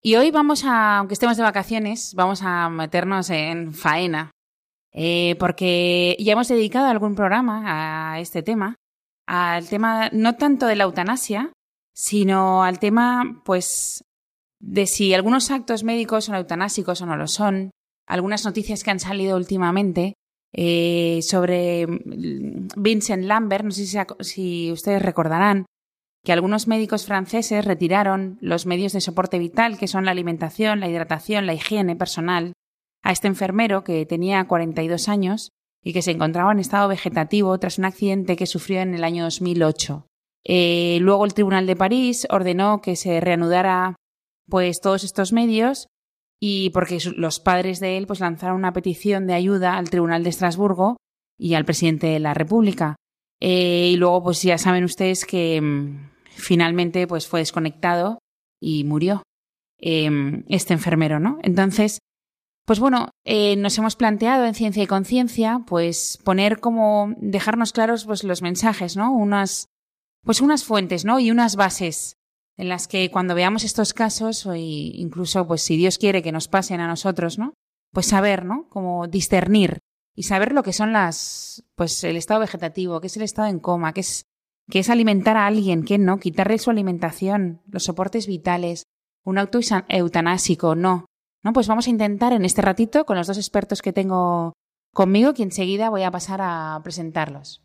Y hoy vamos a, aunque estemos de vacaciones, vamos a meternos en faena, eh, porque ya hemos dedicado algún programa a este tema, al tema no tanto de la eutanasia, sino al tema, pues, de si algunos actos médicos son eutanásicos o no lo son, algunas noticias que han salido últimamente eh, sobre mm, Vincent Lambert. No sé si, si ustedes recordarán que algunos médicos franceses retiraron los medios de soporte vital, que son la alimentación, la hidratación, la higiene personal, a este enfermero que tenía 42 años y que se encontraba en estado vegetativo tras un accidente que sufrió en el año 2008. Eh, luego el Tribunal de París ordenó que se reanudara pues todos estos medios y porque los padres de él pues lanzaron una petición de ayuda al Tribunal de Estrasburgo y al presidente de la República. Eh, y luego pues ya saben ustedes que mm, finalmente pues fue desconectado y murió em, este enfermero, ¿no? Entonces, pues bueno, eh, nos hemos planteado en Ciencia y Conciencia pues poner como dejarnos claros pues los mensajes, ¿no? Unas pues unas fuentes, ¿no? Y unas bases en las que cuando veamos estos casos, o incluso pues si Dios quiere que nos pasen a nosotros, ¿no? Pues saber, ¿no? Como discernir y saber lo que son las, pues el estado vegetativo, qué es el estado en coma, qué es, qué es alimentar a alguien, qué no, quitarle su alimentación, los soportes vitales, un auto eutanásico, no. No, pues vamos a intentar en este ratito con los dos expertos que tengo conmigo, que enseguida voy a pasar a presentarlos.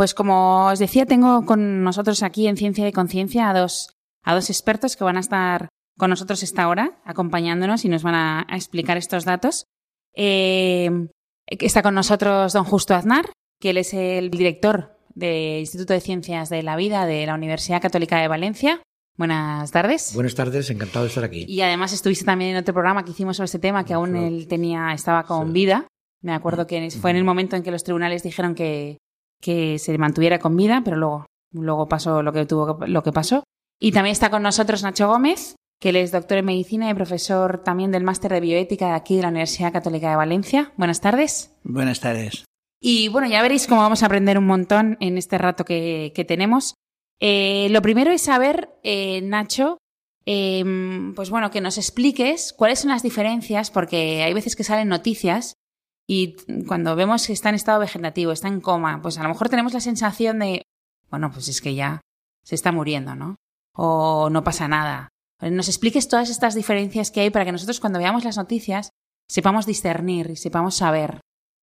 Pues como os decía, tengo con nosotros aquí en Ciencia de Conciencia a dos, a dos expertos que van a estar con nosotros esta hora, acompañándonos y nos van a, explicar estos datos. Eh, está con nosotros don Justo Aznar, que él es el director del Instituto de Ciencias de la Vida de la Universidad Católica de Valencia. Buenas tardes. Buenas tardes, encantado de estar aquí. Y además estuviste también en otro programa que hicimos sobre este tema, que aún él tenía, estaba con vida. Me acuerdo que fue en el momento en que los tribunales dijeron que, que se mantuviera con vida, pero luego, luego pasó lo que, tuvo, lo que pasó. Y también está con nosotros Nacho Gómez, que él es doctor en medicina y profesor también del máster de bioética de aquí de la Universidad Católica de Valencia. Buenas tardes. Buenas tardes. Y bueno, ya veréis cómo vamos a aprender un montón en este rato que, tenemos. Eh, lo primero es saber, eh, Nacho, em, pues bueno, que nos expliques cuáles son las diferencias, porque hay veces que salen noticias y cuando vemos que está en estado vegetativo, está en coma, pues a lo mejor tenemos la sensación de, bueno, pues es que ya se está muriendo, ¿no? O no pasa nada. nos expliques todas estas diferencias que hay para que nosotros cuando veamos las noticias sepamos discernir y sepamos saber.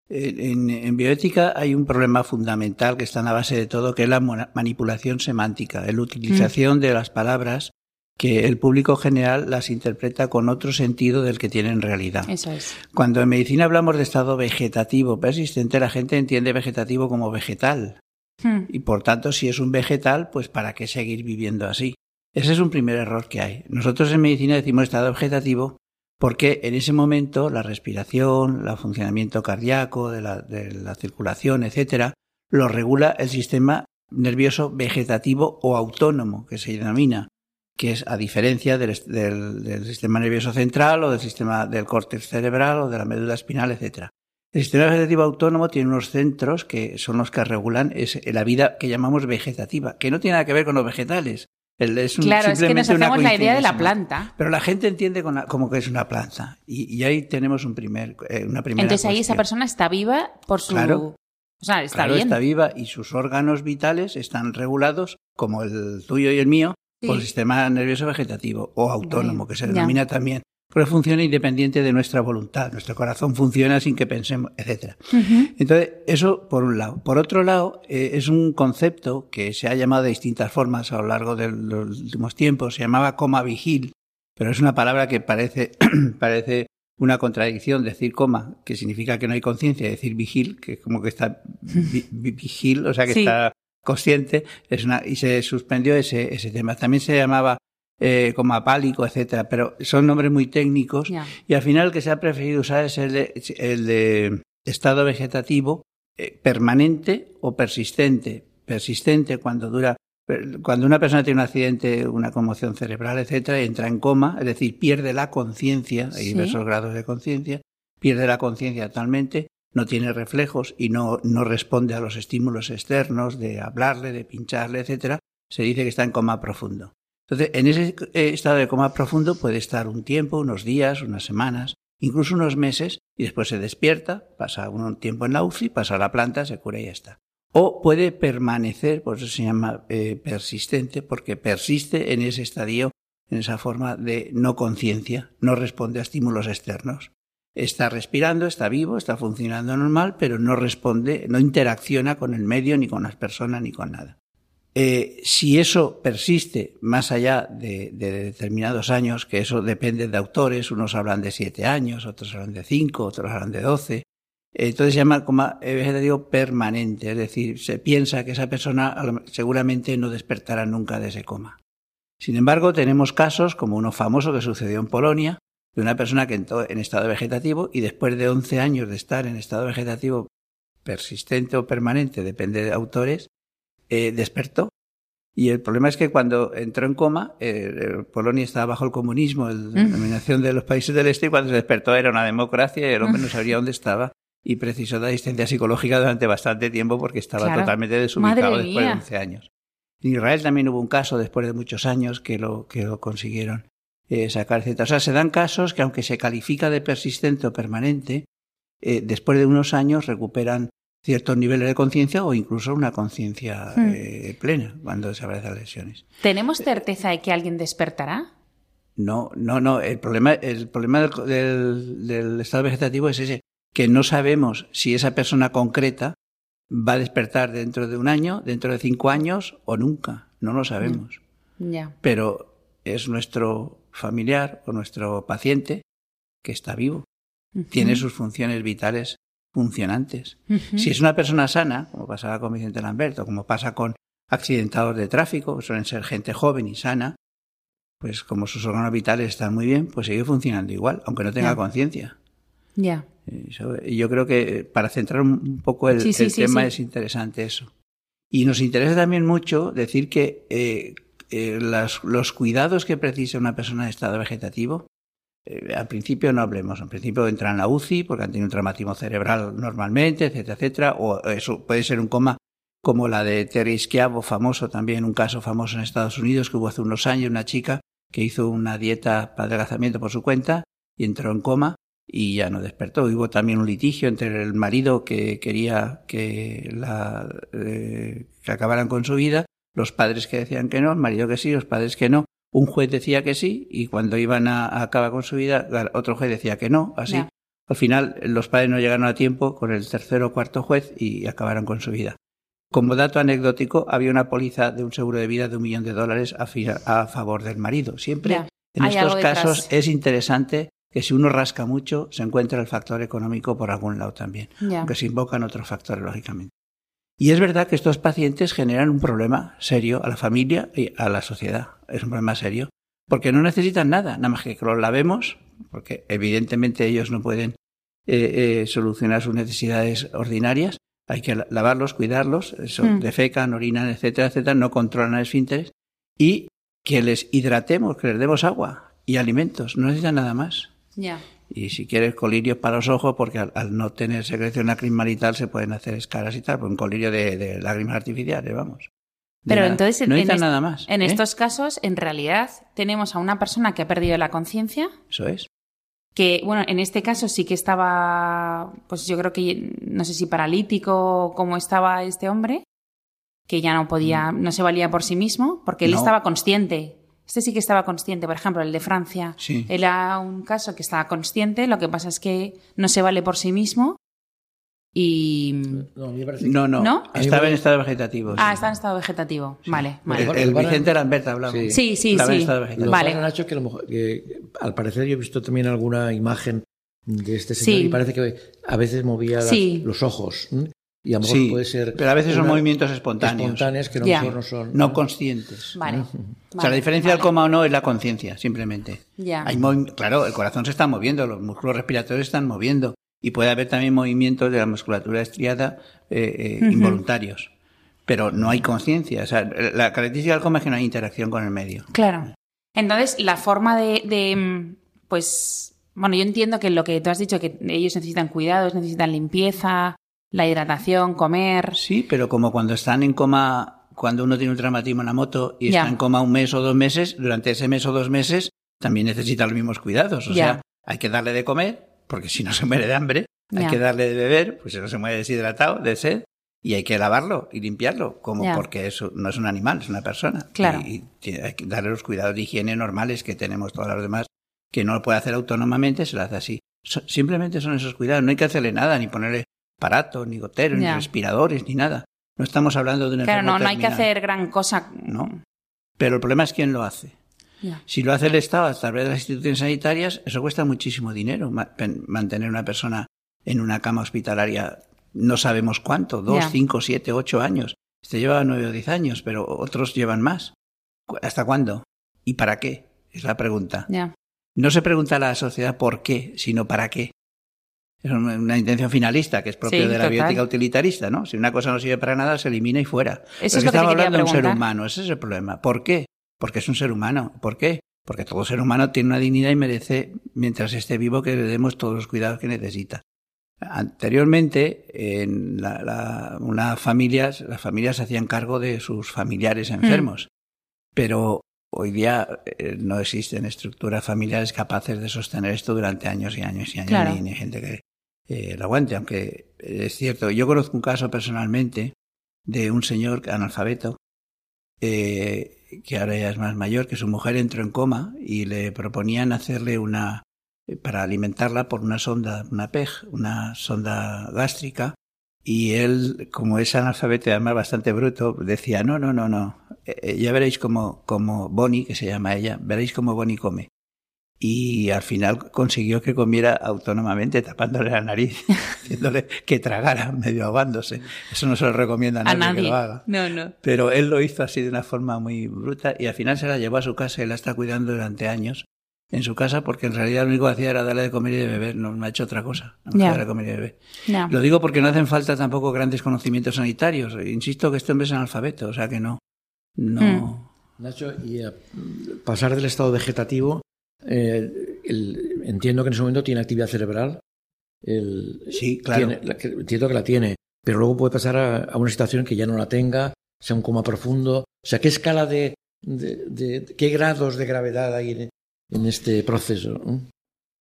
En, bioética hay un problema fundamental que está en la base de todo, que es la manipulación semántica, la utilización mm. de las palabras que el público general las interpreta con otro sentido del que tiene en realidad. Eso es. Cuando en medicina hablamos de estado vegetativo persistente, la gente entiende vegetativo como vegetal. Hmm. Y por tanto, si es un vegetal, pues ¿para qué seguir viviendo así? Ese es un primer error que hay. Nosotros en medicina decimos estado vegetativo porque en ese momento la respiración, el funcionamiento cardíaco, de la, de la circulación, etcétera, lo regula el sistema nervioso vegetativo o autónomo, que se denomina, que es a diferencia del, del, sistema nervioso central o del sistema del córtex cerebral o de la médula espinal, etcétera. El sistema vegetativo autónomo tiene unos centros que son los que regulan la vida que llamamos vegetativa, que no tiene nada que ver con los vegetales, claro, es que nos hacemos la idea de la planta. Pero la gente entiende como que es una planta. Y, ahí tenemos un primer, eh, una primera Entonces ahí esa persona está viva por su... Claro, o sea, está claro, bien. está viva y sus órganos vitales están regulados, como el tuyo y el mío, por el sistema nervioso vegetativo o autónomo, que se denomina también pero funciona independiente de nuestra voluntad. Nuestro corazón funciona sin que pensemos, etc. Entonces, eso por un lado. Por otro lado, eh, es un concepto que se ha llamado de distintas formas a lo largo de los últimos tiempos. Se llamaba coma vigil, pero es una palabra que parece, parece una contradicción decir coma, que significa que no hay conciencia, decir vigil, que como que está vigil, o sea que está consciente, es una, y se suspendió ese, ese tema. También se llamaba eh, como apálico, etcétera, pero son nombres muy técnicos y al final el que se ha preferido usar es el de, el de estado vegetativo eh, permanente o persistente. Persistente cuando dura, cuando una persona tiene un accidente, una conmoción cerebral, etcétera, entra en coma, es decir, pierde la conciencia, hay diversos grados de conciencia, pierde la conciencia totalmente, no tiene reflejos y no, no responde a los estímulos externos de hablarle, de pincharle, etcétera, se dice que está en coma profundo. Entonces, en ese estado de coma profundo puede estar un tiempo, unos días, unas semanas, incluso unos meses, y después se despierta, pasa un tiempo en la UCI, pasa a la planta, se cura y ya está. O puede permanecer, por eso se llama eh, persistente, porque persiste en ese estadio, en esa forma de no conciencia, no responde a estímulos externos. Está respirando, está vivo, está funcionando normal, pero no responde, no interacciona con el medio, ni con las personas, ni con nada. Eh, si eso persiste más allá de, determinados años, que eso depende de autores, unos hablan de siete años, otros hablan de cinco, otros hablan de doce, entonces se llama como vegetativo permanente, es decir, se piensa que esa persona seguramente no despertará nunca de ese coma. Sin embargo, tenemos casos como uno famoso que sucedió en Polonia, de una persona que entró en estado vegetativo y después de once años de estar en estado vegetativo persistente o permanente, depende de autores, eh, despertó. Y el problema es que cuando entró en coma, eh, Polonia estaba bajo el comunismo, la dominación de los países del este, y cuando se despertó era una democracia y el hombre no sabía dónde estaba y precisó de asistencia psicológica durante bastante tiempo porque estaba totalmente desubicado después de 11 años. En Israel también hubo un caso después de muchos años que lo, que lo consiguieron eh, sacar, etc. O sea, se dan casos que aunque se califica de persistente o permanente, eh, después de unos años recuperan ciertos niveles de conciencia o incluso una conciencia hmm. eh, plena cuando se de las lesiones. ¿Tenemos certeza de que alguien despertará? No, no, no. El problema, el problema del, estado vegetativo es ese, que no sabemos si esa persona concreta va a despertar dentro de un año, dentro de cinco años o nunca. No lo sabemos. Ya. Pero es nuestro familiar o nuestro paciente que está vivo. Tiene sus funciones vitales funcionantes. Si es una persona sana, como pasaba con Vicente Lamberto, como pasa con accidentados de tráfico, suelen ser gente joven y sana, pues como sus órganos vitales están muy bien, pues sigue funcionando igual, aunque no tenga conciencia. Ya. Y yo creo que para centrar un poco el, tema es interesante eso. Y nos interesa también mucho decir que eh, eh, los cuidados que precisa una persona en estado vegetativo eh, al principio no hablemos, al principio entran en la UCI porque han tenido un traumatismo cerebral normalmente, etcétera, etcétera, o eso puede ser un coma como la de Terry Schiavo, famoso también, un caso famoso en Estados Unidos que hubo hace unos años, una chica que hizo una dieta para adelgazamiento por su cuenta y entró en coma y ya no despertó. Hubo también un litigio entre el marido que quería que, la, eh, que acabaran con su vida, los padres que decían que no, el marido que sí, los padres que no, un juez decía que sí y cuando iban a, acabar con su vida, otro juez decía que no, así. Al final, los padres no llegaron a tiempo con el tercero o cuarto juez y acabaron con su vida. Como dato anecdótico, había una póliza de un seguro de vida de un millón de dólares a, favor del marido. Siempre en estos casos es interesante que si uno rasca mucho, se encuentra el factor económico por algún lado también, aunque se invocan otros factores, lógicamente. Y es verdad que estos pacientes generan un problema serio a la familia y a la sociedad. Es un problema serio, porque no necesitan nada, nada más que que los lavemos, porque evidentemente ellos no pueden eh, eh, solucionar sus necesidades ordinarias. Hay que lavarlos, cuidarlos, eso, mm. defecan, orinan, etcétera, etcétera, no controlan el esfínteres. Y que les hidratemos, que les demos agua y alimentos, no necesitan nada más. Ya. Y si quieres colirios para los ojos, porque al, no tener secreción tal se pueden hacer escaras y tal, pues un colirio de, lágrimas artificiales, vamos. Pero entonces, no en, nada más. En ¿eh? estos casos, en realidad, tenemos a una persona que ha perdido la conciencia. Eso es. Que, bueno, en este caso sí que estaba, pues yo creo que, no sé si paralítico, como estaba este hombre, que ya no podía, mm. no se valía por sí mismo, porque él estaba consciente este sí que estaba consciente, por ejemplo, el de Francia. Sí. Era un caso que estaba consciente, lo que pasa es que no se vale por sí mismo y... No, no, no. Estaba en estado vegetativo. Ah, estaba en estado vegetativo. Vale, vale. El, Vicente Lambert hablamos. Sí, sí, sí. Estaba en estado vegetativo. Vale. Nacho, que, que, al parecer yo he visto también alguna imagen de este señor y parece que a veces movía los ojos. Y a lo mejor puede ser. Pero a veces son movimientos espontáneos. Espontáneos que no, no son. No conscientes. Vale. O sea, la diferencia del coma o no es la conciencia, simplemente. Ya. Hay claro, el corazón se está moviendo, los músculos respiratorios están moviendo. Y puede haber también movimientos de la musculatura estriada eh, eh, involuntarios. Pero no hay conciencia. O sea, la característica del coma es que no hay interacción con el medio. Claro. Entonces, la forma de, de mm, pues. Bueno, yo entiendo que lo que tú has dicho, que ellos necesitan cuidados, necesitan limpieza, la hidratación, comer. Sí, pero como cuando están en coma, cuando uno tiene un traumatismo en la moto y está en coma un mes o dos meses, durante ese mes o dos meses también necesita los mismos cuidados. O sea, hay que darle de comer, porque si no se muere de hambre. Hay que darle de beber, pues si no se muere deshidratado, de sed. Y hay que lavarlo y limpiarlo, como porque eso no es un animal, es una persona. Claro. Y, hay que darle los cuidados de higiene normales que tenemos todos los demás, que no lo puede hacer autónomamente, se lo hace así. simplemente son esos cuidados, no hay que hacerle nada, ni ponerle aparatos, ni goteros, ni respiradores, ni nada. No estamos hablando de una Claro, no, no hay que hacer gran cosa. No. Pero el problema es quién lo hace. Si lo hace el Estado a través de las instituciones sanitarias, eso cuesta muchísimo dinero. Mantener una persona en una cama hospitalaria, no sabemos cuánto, dos, cinco, siete, ocho años. Este lleva nueve o diez años, pero otros llevan más. ¿Hasta cuándo? ¿Y para qué? Es la pregunta. No se pregunta a la sociedad por qué, sino para qué. Es una intención finalista que es propia de la biótica utilitarista, ¿no? Si una cosa no sirve para nada, se elimina y fuera. Eso es lo que estamos hablando de un ser humano, ese es el problema. ¿Por qué? Porque es un ser humano. ¿Por qué? Porque todo ser humano tiene una dignidad y merece, mientras esté vivo, que le demos todos los cuidados que necesita. Anteriormente, en la, una familias, las familias se hacían cargo de sus familiares enfermos, mm. pero hoy día eh, no existen estructuras familiares capaces de sostener esto durante años y años y años, ni, gente que eh, lo aguante, aunque es cierto. Yo conozco un caso personalmente de un señor analfabeto eh, que ahora ya es más mayor, que su mujer entró en coma y le proponían hacerle una para alimentarla por una sonda, una PEG, una sonda gástrica, y él, como es analfabeto y además bastante bruto, decía, no, no, no, no, eh, ya veréis como, como Bonnie, que se llama ella, veréis cómo Bonnie come y al final consiguió que comiera autónomamente, tapándole la nariz, haciéndole que tragara, medio ahogándose. Eso no se lo recomienda a nadie, que lo haga. No, no. Pero él lo hizo así de una forma muy bruta y al final se la llevó a su casa y la está cuidando durante años en su casa porque en realidad lo único que hacía era darle de comer y de beber, no, ha hecho otra cosa, no darle de comer y de beber. Lo digo porque no hacen falta tampoco grandes conocimientos sanitarios. Insisto que este hombre es analfabeto, o sea que no. no. Mm. Nacho, y pasar del estado vegetativo eh, entiendo que en ese momento tiene actividad cerebral. sí, claro. entiendo que la tiene, pero luego puede pasar a, una situación que ya no la tenga, sea un coma profundo. O sea, ¿qué escala de, qué grados de gravedad hay en, este proceso?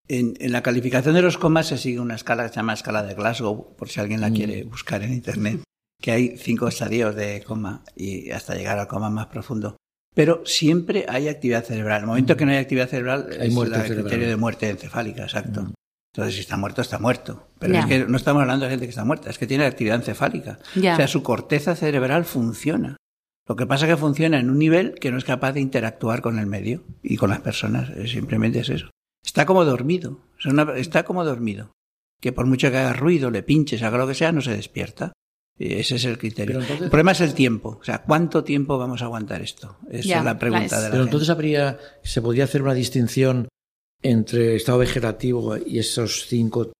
En, la calificación de los comas se sigue una escala que se llama escala de Glasgow, por si alguien la mm. quiere buscar en internet, que hay cinco estadios de coma y hasta llegar al coma más profundo. Pero siempre hay actividad cerebral. En el momento que no hay actividad cerebral, Hay es muerte el cerebral. criterio de muerte encefálica, exacto. Mm. Entonces, si está muerto, está muerto. Pero es que no estamos hablando de gente que está muerta, es que tiene actividad encefálica. O sea, su corteza cerebral funciona. Lo que pasa es que funciona en un nivel que no es capaz de interactuar con el medio y con las personas. Eh, Simplemente es eso. Está como dormido. Es una- está como dormido. Que por mucho que haga ruido, le pinches, haga lo que sea, no se despierta. Y ese es el criterio. Entonces- El problema es el tiempo. O sea, ¿cuánto tiempo vamos a aguantar esto? Esa Ya, es la pregunta la- de la Pero gente. entonces habría, se podría hacer una distinción entre estado vegetativo y esos cinco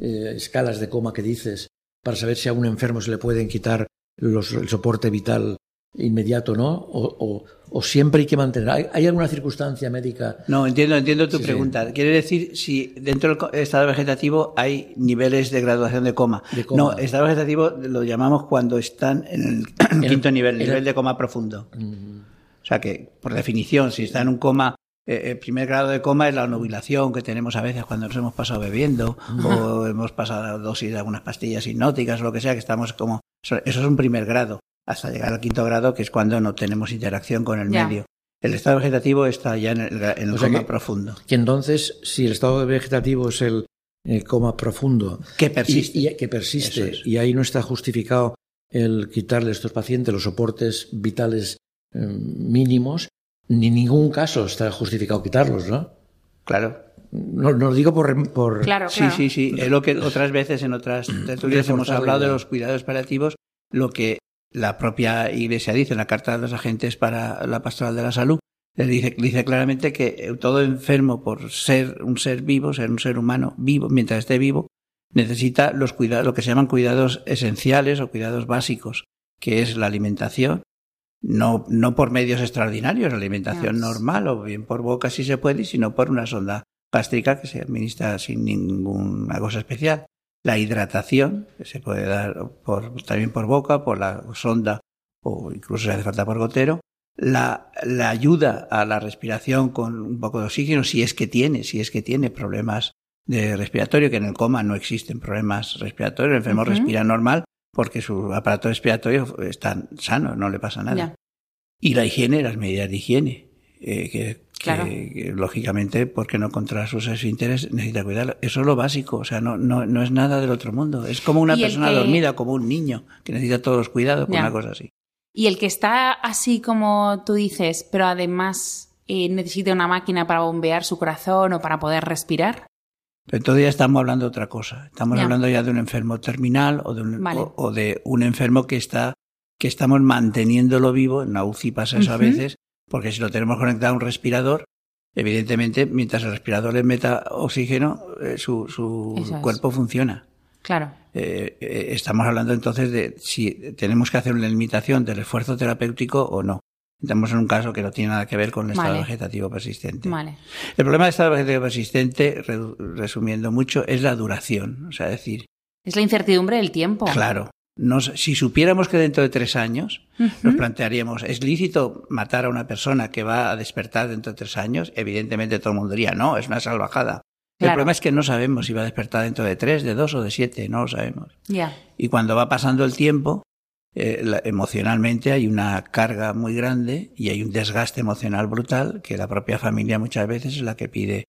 eh, escalas de coma que dices para saber si a un enfermo se le pueden quitar los- el soporte vital inmediato, ¿no? O, o- o siempre hay que mantener. ¿Hay, hay alguna circunstancia médica? No, entiendo, entiendo tu Sí, sí. pregunta. Quiere decir si dentro del estado vegetativo hay niveles de graduación de coma. De coma. No, estado vegetativo lo llamamos cuando están en el quinto nivel, el- nivel de coma profundo. Mm, O sea que, por definición, si está en un coma, eh, el primer grado de coma es la nubilación que tenemos a veces cuando nos hemos pasado bebiendo o hemos pasado dosis de algunas pastillas hipnóticas o lo que sea, que estamos como... Eso es un primer grado, hasta llegar al quinto grado, que es cuando no tenemos interacción con el Ya. medio. El estado vegetativo está ya en el, en coma que- profundo. Que entonces, si el estado vegetativo es el eh, coma profundo Que persiste. y, y que persiste es. y ahí no está justificado el quitarle a estos pacientes los soportes vitales eh, mínimos, ni en ningún caso está justificado quitarlos, ¿no? Claro. No, no lo digo por, por Claro, Sí, claro. sí, sí. Es lo que otras veces en otras tertulias hemos hablado de los cuidados paliativos, lo que la propia Iglesia dice en la Carta de los Agentes para la Pastoral de la Salud. Le dice, dice claramente que todo enfermo, por ser un ser vivo, ser un ser humano vivo, mientras esté vivo, necesita los cuidados, lo que se llaman cuidados esenciales o cuidados básicos, que es la alimentación, no, no por medios extraordinarios, la alimentación Yes. normal o bien por boca si se puede, sino por una sonda gástrica que se administra sin ninguna cosa especial. La hidratación, que se puede dar por, también por boca, por la sonda o incluso si hace falta por gotero. La, la ayuda a la respiración con un poco de oxígeno, si es que tiene, si es que tiene problemas de respiratorio, que en el coma no existen problemas respiratorios, el enfermo respira normal porque su aparato respiratorio está sano, no le pasa nada. Ya. Y la higiene, las medidas de higiene, eh, que- Claro. que, lógicamente, porque no controla sus esfínteres, necesita cuidarlo. Eso es lo básico, o sea, no, no, no es nada del otro mundo. Es como una persona que- dormida, como un niño, que necesita todos los cuidados, una cosa así. Y el que está así como tú dices, pero además eh, necesita una máquina para bombear su corazón o para poder respirar. Pero entonces ya estamos hablando de otra cosa. Estamos hablando ya de un enfermo terminal o de un, Vale. o, o de un enfermo que está que estamos manteniéndolo vivo. En la UCI pasa eso a veces, porque si lo tenemos conectado a un respirador, evidentemente, mientras el respirador le meta oxígeno, eh, su, su Eso es. cuerpo funciona. Claro. Eh, eh, estamos hablando entonces de si tenemos que hacer una limitación del esfuerzo terapéutico o no. Estamos en un caso que no tiene nada que ver con el estado Vale. vegetativo persistente. Vale. El problema del estado vegetativo persistente, re- resumiendo mucho, es la duración. O sea, decir, Es la incertidumbre del tiempo. claro, nos- si supiéramos que dentro de tres años nos plantearíamos, ¿es lícito matar a una persona que va a despertar dentro de tres años? Evidentemente todo el mundo diría, no, es una salvajada. El problema es que no sabemos si va a despertar dentro de tres, de dos o de siete, no lo sabemos. Y cuando va pasando el tiempo, eh, la- emocionalmente hay una carga muy grande y hay un desgaste emocional brutal que la propia familia muchas veces es la que pide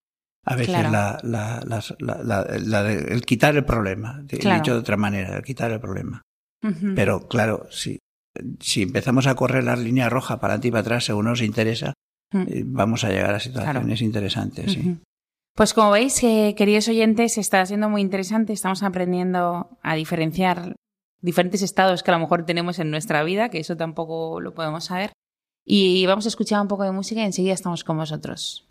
a veces Claro. la, la- la- la- la de- el quitar el problema, de- Claro. dicho de otra manera, el quitar el problema. Pero claro, si, si empezamos a correr las líneas rojas para adelante y para atrás según nos interesa, Ujú. eh, vamos a llegar a situaciones interesantes. sí. Pues como veis, eh, queridos oyentes, está siendo muy interesante. Estamos aprendiendo a diferenciar diferentes estados que a lo mejor tenemos en nuestra vida, que eso tampoco lo podemos saber. Y vamos a escuchar un poco de música y enseguida estamos con vosotros.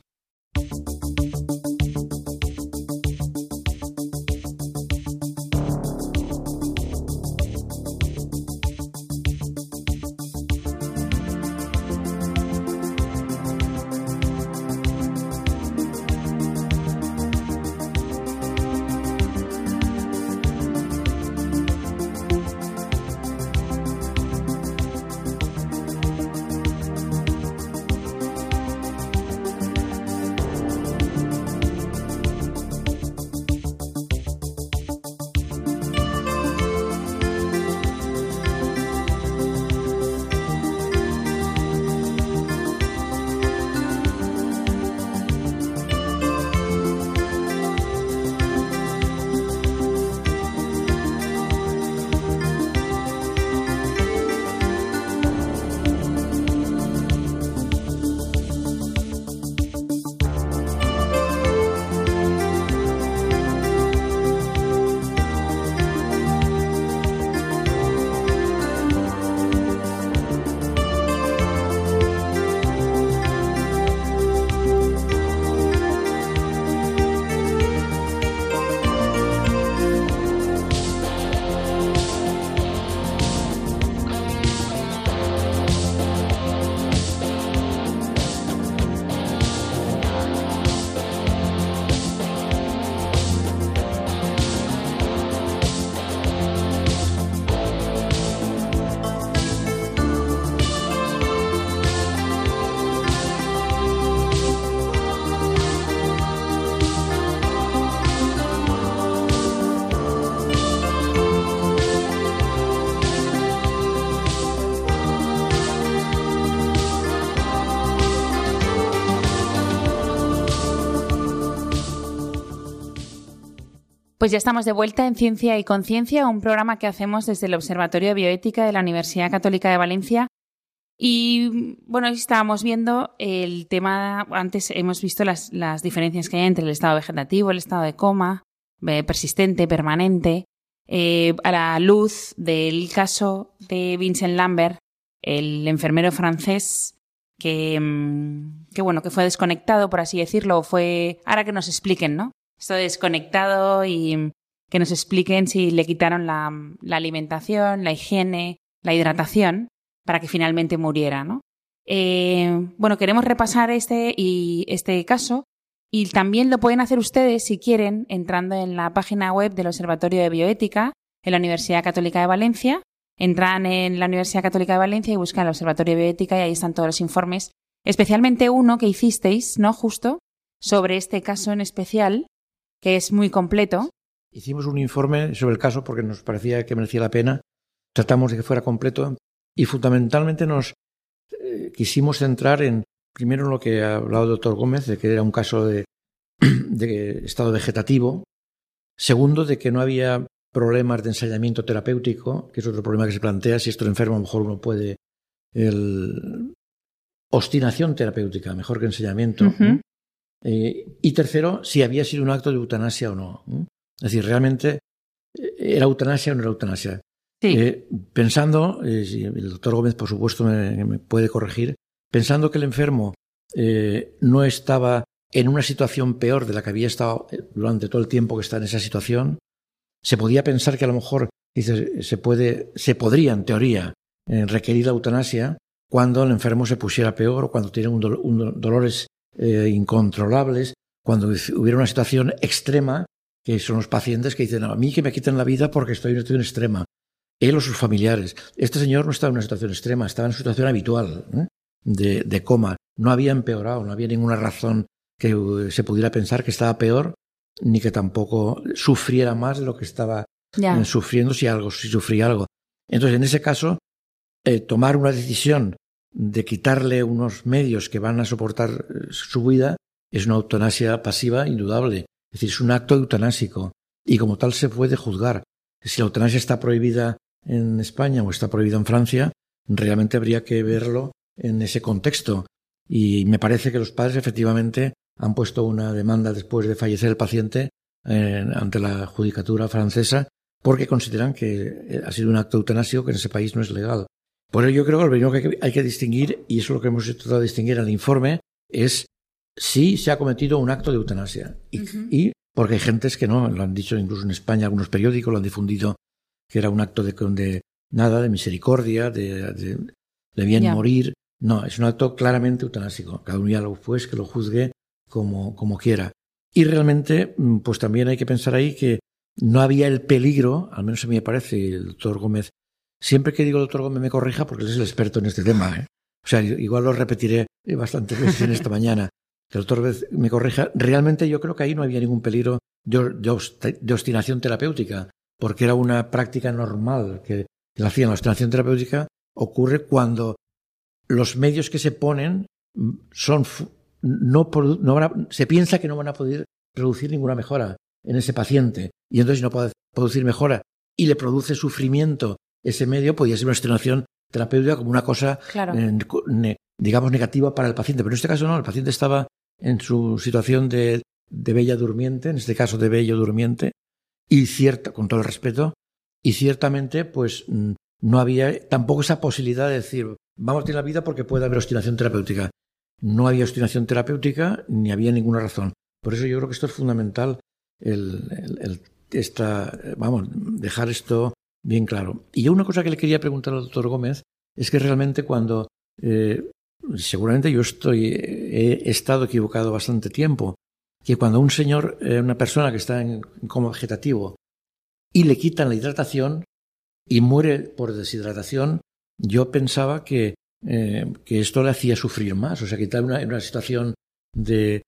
Pues ya estamos de vuelta en Ciencia y Conciencia, un programa que hacemos desde el Observatorio de Bioética de la Universidad Católica de Valencia. Y bueno, estábamos viendo el tema, antes hemos visto las, diferencias que hay entre el estado vegetativo, el estado de coma, eh, persistente, permanente, eh, a la luz del caso de Vincent Lambert, el enfermero francés que, mm, que, bueno, que fue desconectado, por así decirlo, fue, ahora que nos expliquen, ¿no? Esto desconectado y que nos expliquen si le quitaron la, la alimentación, la higiene, la hidratación, para que finalmente muriera, ¿no? Eh, bueno, queremos repasar este, y, este caso y también lo pueden hacer ustedes si quieren entrando en la página web del Observatorio de Bioética en la Universidad Católica de Valencia. Entran en la Universidad Católica de Valencia y buscan el Observatorio de Bioética y ahí están todos los informes, especialmente uno que hicisteis, ¿no? Justo sobre este caso en especial, que es muy completo. Hicimos un informe sobre el caso porque nos parecía que merecía la pena. Tratamos de que fuera completo y fundamentalmente nos eh, quisimos centrar en, primero, en lo que ha hablado el doctor Gómez, de que era un caso de, estado vegetativo. Segundo, de que no había problemas de ensayamiento terapéutico, que es otro problema que se plantea. Si esto enfermo, a lo mejor uno puede. El, obstinación terapéutica, mejor que ensañamiento. Eh, y tercero, si había sido un acto de eutanasia o no. Es decir, realmente, eh, ¿era eutanasia o no era eutanasia? Eh, pensando, eh, el doctor Gómez por supuesto me, puede corregir, pensando que el enfermo no estaba en una situación peor de la que había estado durante todo el tiempo que está en esa situación, se podía pensar que a lo mejor se, puede, se podría, en teoría, requerir la eutanasia cuando el enfermo se pusiera peor o cuando tiene un, dolores incontrolables, cuando hubiera una situación extrema, que son los pacientes que dicen, a mí que me quiten la vida porque estoy en una situación extrema él o sus familiares. Este señor no estaba en una situación extrema, estaba en una situación habitual ¿eh? de, coma. No había empeorado, no había ninguna razón que uh, se pudiera pensar que estaba peor, ni que tampoco sufriera más de lo que estaba eh, sufriendo si algo, si sufría algo. Entonces, en ese caso, eh, tomar una decisión de quitarle unos medios que van a soportar su vida es una eutanasia pasiva indudable. Es decir, es un acto eutanásico y como tal se puede juzgar. Si la eutanasia está prohibida en España o está prohibido en Francia, realmente habría que verlo en ese contexto. Y me parece que los padres efectivamente han puesto una demanda después de fallecer el paciente eh, ante la judicatura francesa porque consideran que ha sido un acto eutanásio que en ese país no es legal. Por ello yo creo que lo primero que hay que distinguir, y eso es lo que hemos tratado de distinguir en el informe, es si se ha cometido un acto de eutanasia. Y, y porque hay gentes que no, lo han dicho incluso en España, algunos periódicos lo han difundido que era un acto de, de nada, de misericordia, de, de, bien morir. No, es un acto claramente eutanásico. Cada uno ya lo pues que lo juzgue como, como quiera. Y realmente, mm, pues también hay que pensar ahí que no había el peligro, al menos a mí me parece, el doctor Gómez, siempre que digo el doctor Gómez me corrija porque él es el experto en este tema. ¿eh? O sea, igual lo repetiré bastantes veces en esta mañana, que el doctor Gómez me corrija. Realmente yo creo que ahí no había ningún peligro de, obstinación terapéutica porque era una práctica normal que la hacían la obstinación terapéutica, ocurre cuando los medios que se ponen son no, no se piensa que no van a poder producir ninguna mejora en ese paciente y entonces no puede producir mejora y le produce sufrimiento ese medio podría ser una obstinación terapéutica como una cosa eh, digamos negativa para el paciente pero en este caso no el paciente estaba en su situación de, de bella durmiente en este caso de bello durmiente y cierta, con todo el respeto, y ciertamente, pues mm, no había tampoco esa posibilidad de decir, vamos a tener la vida porque puede haber obstinación terapéutica. No había obstinación terapéutica ni había ninguna razón. Por eso yo creo que esto es fundamental, el, esta, vamos, dejar esto bien claro. Y una cosa que le quería preguntar al doctor Gómez es que realmente cuando, eh, seguramente yo estoy, he estado equivocado bastante tiempo, que cuando un señor, eh, una persona que está en coma vegetativo y le quitan la hidratación y muere por deshidratación, yo pensaba que, eh, que esto le hacía sufrir más, o sea, que estaba en una situación de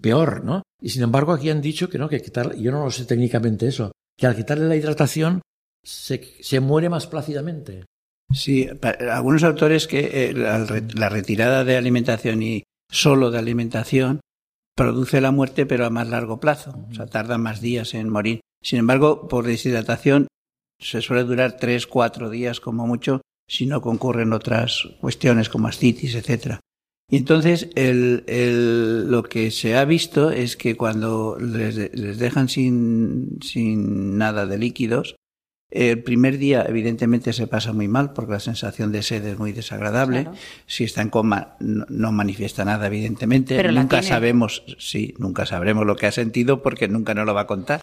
peor, ¿no? Y sin embargo aquí han dicho que no, que quitar, yo no lo sé técnicamente eso, que al quitarle la hidratación se, se muere más plácidamente. Sí, algunos autores que eh, la retirada de alimentación y solo de alimentación produce la muerte, pero a más largo plazo. O sea, tarda más días en morir. Sin embargo, por deshidratación se suele durar tres, cuatro días como mucho si no concurren otras cuestiones como ascitis, etcétera. Y entonces el, el, lo que se ha visto es que cuando les, les dejan sin, sin nada de líquidos, el primer día, evidentemente, se pasa muy mal porque la sensación de sed es muy desagradable. Si está en coma, no, manifiesta nada, evidentemente. Pero nunca sabemos, sí, nunca sabremos lo que ha sentido porque nunca nos lo va a contar.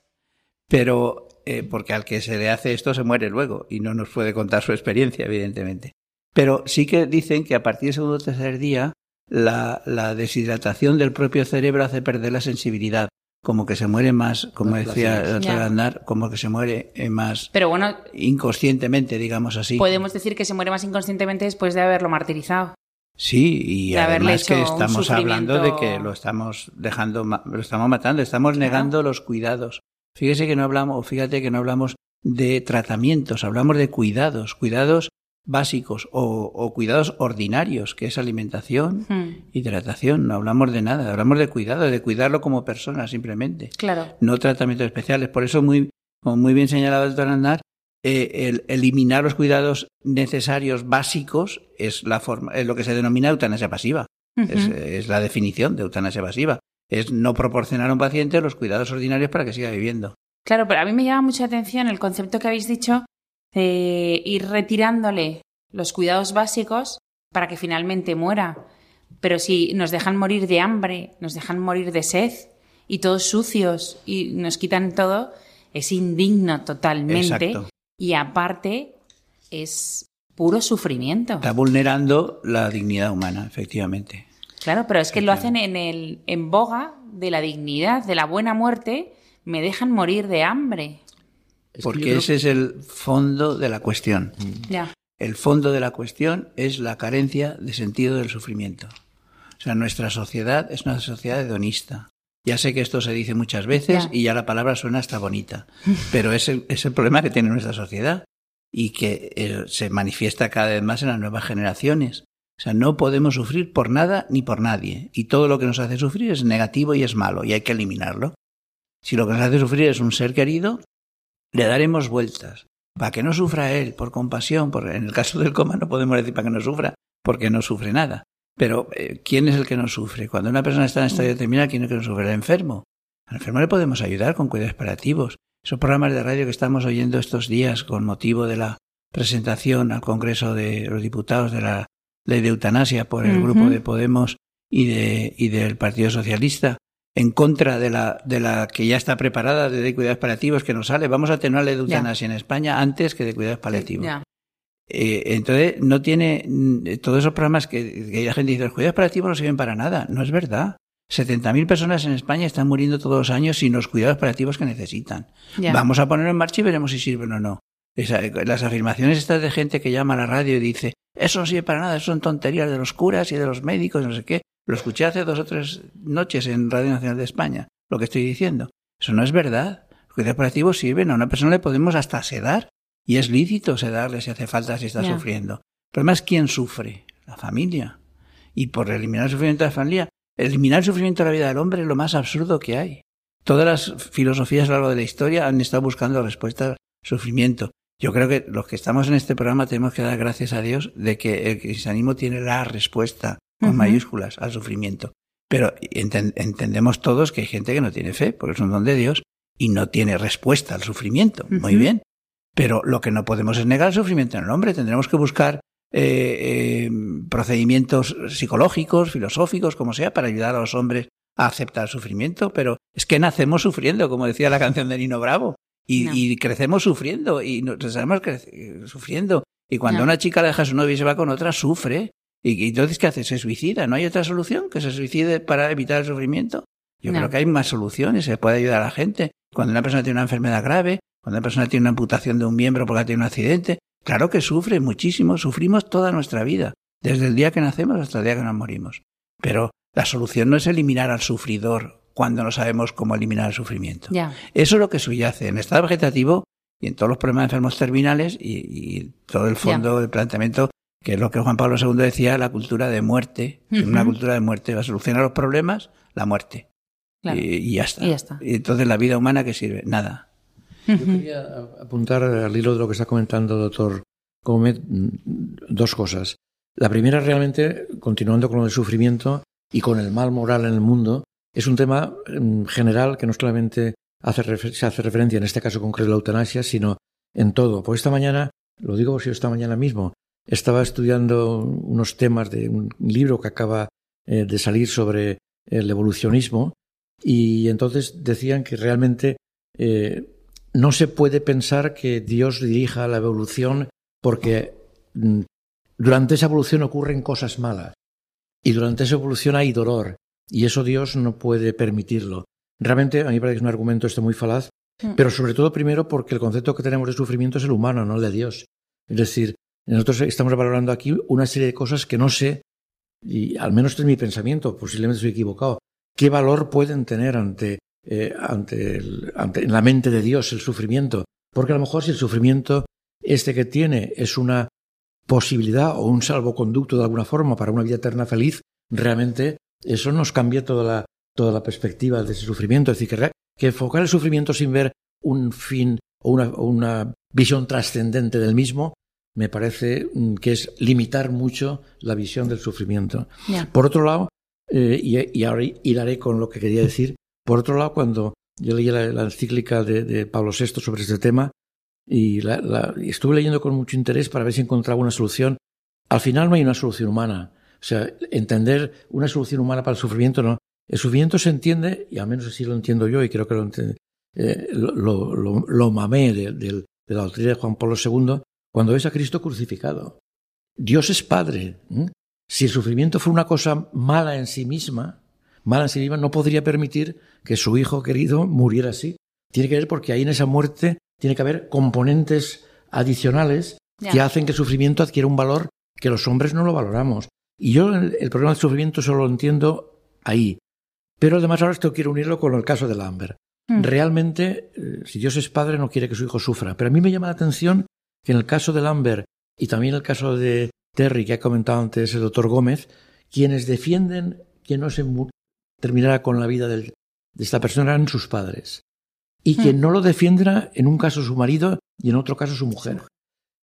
Pero, eh, porque al que se le hace esto se muere luego y no nos puede contar su experiencia, evidentemente. Pero sí que dicen que a partir del segundo o tercer día, la, la deshidratación del propio cerebro hace perder la sensibilidad como que se muere más, como decía el otro andar, como que se muere eh, más Pero bueno, inconscientemente, digamos así. Podemos decir que se muere más inconscientemente después de haberlo martirizado. Sí, y además que estamos hablando de que lo estamos dejando, lo estamos matando, estamos negando los cuidados. Fíjese que no hablamos, fíjate que no hablamos de tratamientos, hablamos de cuidados, cuidados básicos o, cuidados ordinarios, que es alimentación, hmm. hidratación. No hablamos de nada, hablamos de cuidado, de cuidarlo como persona simplemente. Claro. No tratamientos especiales. Por eso, muy, como muy bien señalado el doctor Andar, eh, el eliminar los cuidados necesarios básicos es la forma, es lo que se denomina eutanasia pasiva. es, es, la definición de eutanasia pasiva. Es no proporcionar a un paciente los cuidados ordinarios para que siga viviendo. Claro, pero a mí me llama mucha atención el concepto que habéis dicho de ir retirándole los cuidados básicos para que finalmente muera. Pero si nos dejan morir de hambre, nos dejan morir de sed y todos sucios y nos quitan todo, es indigno totalmente. Y aparte es puro sufrimiento. Está vulnerando la dignidad humana, efectivamente. Claro, pero es que lo hacen en el en boga de la dignidad, de la buena muerte, me dejan morir de hambre. Porque ese es el fondo de la cuestión. Ya. El fondo de la cuestión es la carencia de sentido del sufrimiento. O sea, nuestra sociedad es una sociedad hedonista. Ya sé que esto se dice muchas veces y ya la palabra suena hasta bonita, pero es el, es el problema que tiene nuestra sociedad y que eh, se manifiesta cada vez más en las nuevas generaciones. O sea, no podemos sufrir por nada ni por nadie y todo lo que nos hace sufrir es negativo y es malo y hay que eliminarlo. Si lo que nos hace sufrir es un ser querido, le daremos vueltas para que no sufra él por compasión, porque en el caso del coma no podemos decir para que no sufra, porque no sufre nada. Pero eh, ¿quién es el que no sufre? Cuando una persona está en estado determinado, ¿quién es el que no sufre? El enfermo. Al enfermo le podemos ayudar con cuidados paliativos. Esos programas de radio que estamos oyendo estos días con motivo de la presentación al Congreso de los Diputados de la ley de eutanasia por el grupo de Podemos y, de, y del Partido Socialista, en contra de la, de la que ya está preparada de, cuidados paliativos que nos sale. Vamos a tener la eutanasia en España antes que de cuidados paliativos. Eh, entonces, no tiene mm, todos esos programas que, que, la gente dice, los cuidados paliativos no sirven para nada. No es verdad. 70.000 personas en España están muriendo todos los años sin los cuidados paliativos que necesitan. Vamos a ponerlo en marcha y veremos si sirven o no. Las afirmaciones estas de gente que llama a la radio y dice, eso no sirve para nada, eso son tonterías de los curas y de los médicos, no sé qué. Lo escuché hace dos o tres noches en Radio Nacional de España, lo que estoy diciendo. Eso no es verdad. Los cuidados paliativos sirven. A una persona le podemos hasta sedar. Y es lícito sedarle si hace falta, si está sufriendo. El problema es quién sufre. La familia. Y por eliminar el sufrimiento de la familia, eliminar el sufrimiento de la vida del hombre es lo más absurdo que hay. Todas las filosofías a lo largo de la historia han estado buscando respuestas al sufrimiento. Yo creo que los que estamos en este programa tenemos que dar gracias a Dios de que el cristianismo tiene la respuesta con mayúsculas al sufrimiento. Pero entendemos todos que hay gente que no tiene fe, porque es un don de Dios, y no tiene respuesta al sufrimiento. Muy bien. Pero lo que no podemos es negar el sufrimiento en el hombre. Tendremos que buscar eh, eh, procedimientos psicológicos, filosóficos, como sea, para ayudar a los hombres a aceptar el sufrimiento. Pero es que nacemos sufriendo, como decía la canción de Nino Bravo. Y, crecemos sufriendo, y nos estamos sufriendo. Y cuando una chica deja a su novio y se va con otra, sufre. ¿Y entonces qué hace? ¿Se suicida? ¿No hay otra solución que se suicide para evitar el sufrimiento? Yo creo que hay más soluciones, se puede ayudar a la gente. Cuando una persona tiene una enfermedad grave, cuando una persona tiene una amputación de un miembro porque ha tenido un accidente, claro que sufre muchísimo, sufrimos toda nuestra vida, desde el día que nacemos hasta el día que nos morimos. Pero la solución no es eliminar al sufridor cuando no sabemos cómo eliminar el sufrimiento. Eso es lo que subyace en el estado vegetativo y en todos los problemas de enfermos terminales y, todo el fondo del planteamiento que es lo que Juan Pablo II decía, la cultura de muerte, una cultura de muerte, va a solucionar los problemas, la muerte. y, ya está. y, ya está. entonces la vida humana qué sirve? Nada. Yo quería apuntar al hilo de lo que está comentando el doctor Gómez dos cosas. La primera realmente, continuando con lo del sufrimiento y con el mal moral en el mundo, es un tema mm, general que no solamente se hace referencia en este caso concreto de la eutanasia, sino en todo. Pues esta mañana, lo digo si esta mañana mismo, estaba estudiando unos temas de un libro que acaba eh, de salir sobre el evolucionismo y entonces decían que realmente eh, no se puede pensar que Dios dirija la evolución porque mm, durante esa evolución ocurren cosas malas y durante esa evolución hay dolor y eso Dios no puede permitirlo. Realmente a mí me parece que es un argumento este muy falaz, mm. pero sobre todo primero porque el concepto que tenemos de sufrimiento es el humano, no el de Dios. Es decir, nosotros estamos valorando aquí una serie de cosas que no sé, y al menos este es mi pensamiento, posiblemente estoy equivocado, qué valor pueden tener ante, eh, ante, ante en la mente de Dios el sufrimiento. Porque a lo mejor si el sufrimiento este que tiene es una posibilidad o un salvoconducto de alguna forma para una vida eterna feliz, realmente eso nos cambia toda la, toda la perspectiva de ese sufrimiento. Es decir, que, que enfocar el sufrimiento sin ver un fin o una, una visión trascendente del mismo, me parece mm, que es limitar mucho la visión del sufrimiento. Por otro lado, eh, y, y, ahora hilaré con lo que quería decir, por otro lado, cuando yo leí la, encíclica de, de, Pablo VI sobre este tema, y, la, estuve leyendo con mucho interés para ver si encontraba una solución. Al final no hay una solución humana. O sea, entender una solución humana para el sufrimiento no. El sufrimiento se entiende, y al menos así lo entiendo yo, y creo que lo, eh, lo, lo, lo, mamé de, de, la doctrina de Juan Pablo II, cuando ves a Cristo crucificado. Dios es Padre. Si el sufrimiento fue una cosa mala en sí misma, mala en sí misma, no podría permitir que su hijo querido muriera así. Tiene que ver porque ahí en esa muerte tiene que haber componentes adicionales que hacen que el sufrimiento adquiera un valor que los hombres no lo valoramos. Y yo el, problema del sufrimiento solo lo entiendo ahí. Pero además ahora esto quiero unirlo con el caso de Lambert. Mm. Realmente, eh, si Dios es padre, no quiere que su hijo sufra. Pero a mí me llama la atención que en el caso de Lambert y también el caso de Terry, que ha comentado antes el doctor Gómez, quienes defienden que no se terminara con la vida de esta persona eran sus padres y quien hmm. no lo defienda, en un caso su marido y en otro caso su mujer.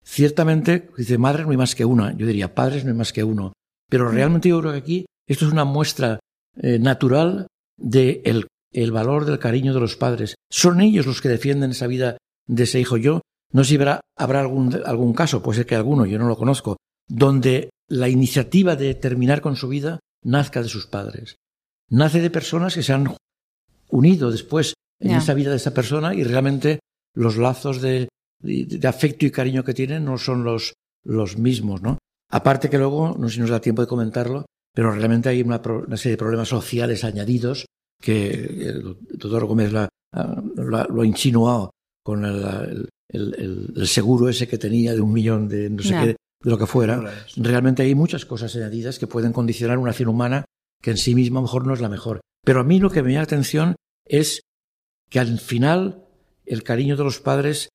Ciertamente, dice madre no hay más que una, yo diría padres no hay más que uno, pero hmm. realmente yo creo que aquí esto es una muestra eh, natural de el, valor del cariño de los padres. Son ellos los que defienden esa vida de ese hijo. Yo no sé si habrá, habrá algún, algún caso, puede ser que alguno, yo no lo conozco, donde la iniciativa de terminar con su vida nazca de sus padres. Nace de personas que se han unido después en esa vida de esa persona y realmente los lazos de, de, afecto y cariño que tienen no son los, los mismos, ¿no? Aparte que luego, no sé si nos da tiempo de comentarlo, pero realmente hay una, una serie de problemas sociales añadidos que el doctor Gómez la, lo ha insinuado con el, el, el, seguro ese que tenía de un millón de no sé qué, de lo que fuera. Realmente hay muchas cosas añadidas que pueden condicionar una acción humana que en sí misma a lo mejor no es la mejor. Pero a mí lo que me llama la atención es que al final el cariño de los padres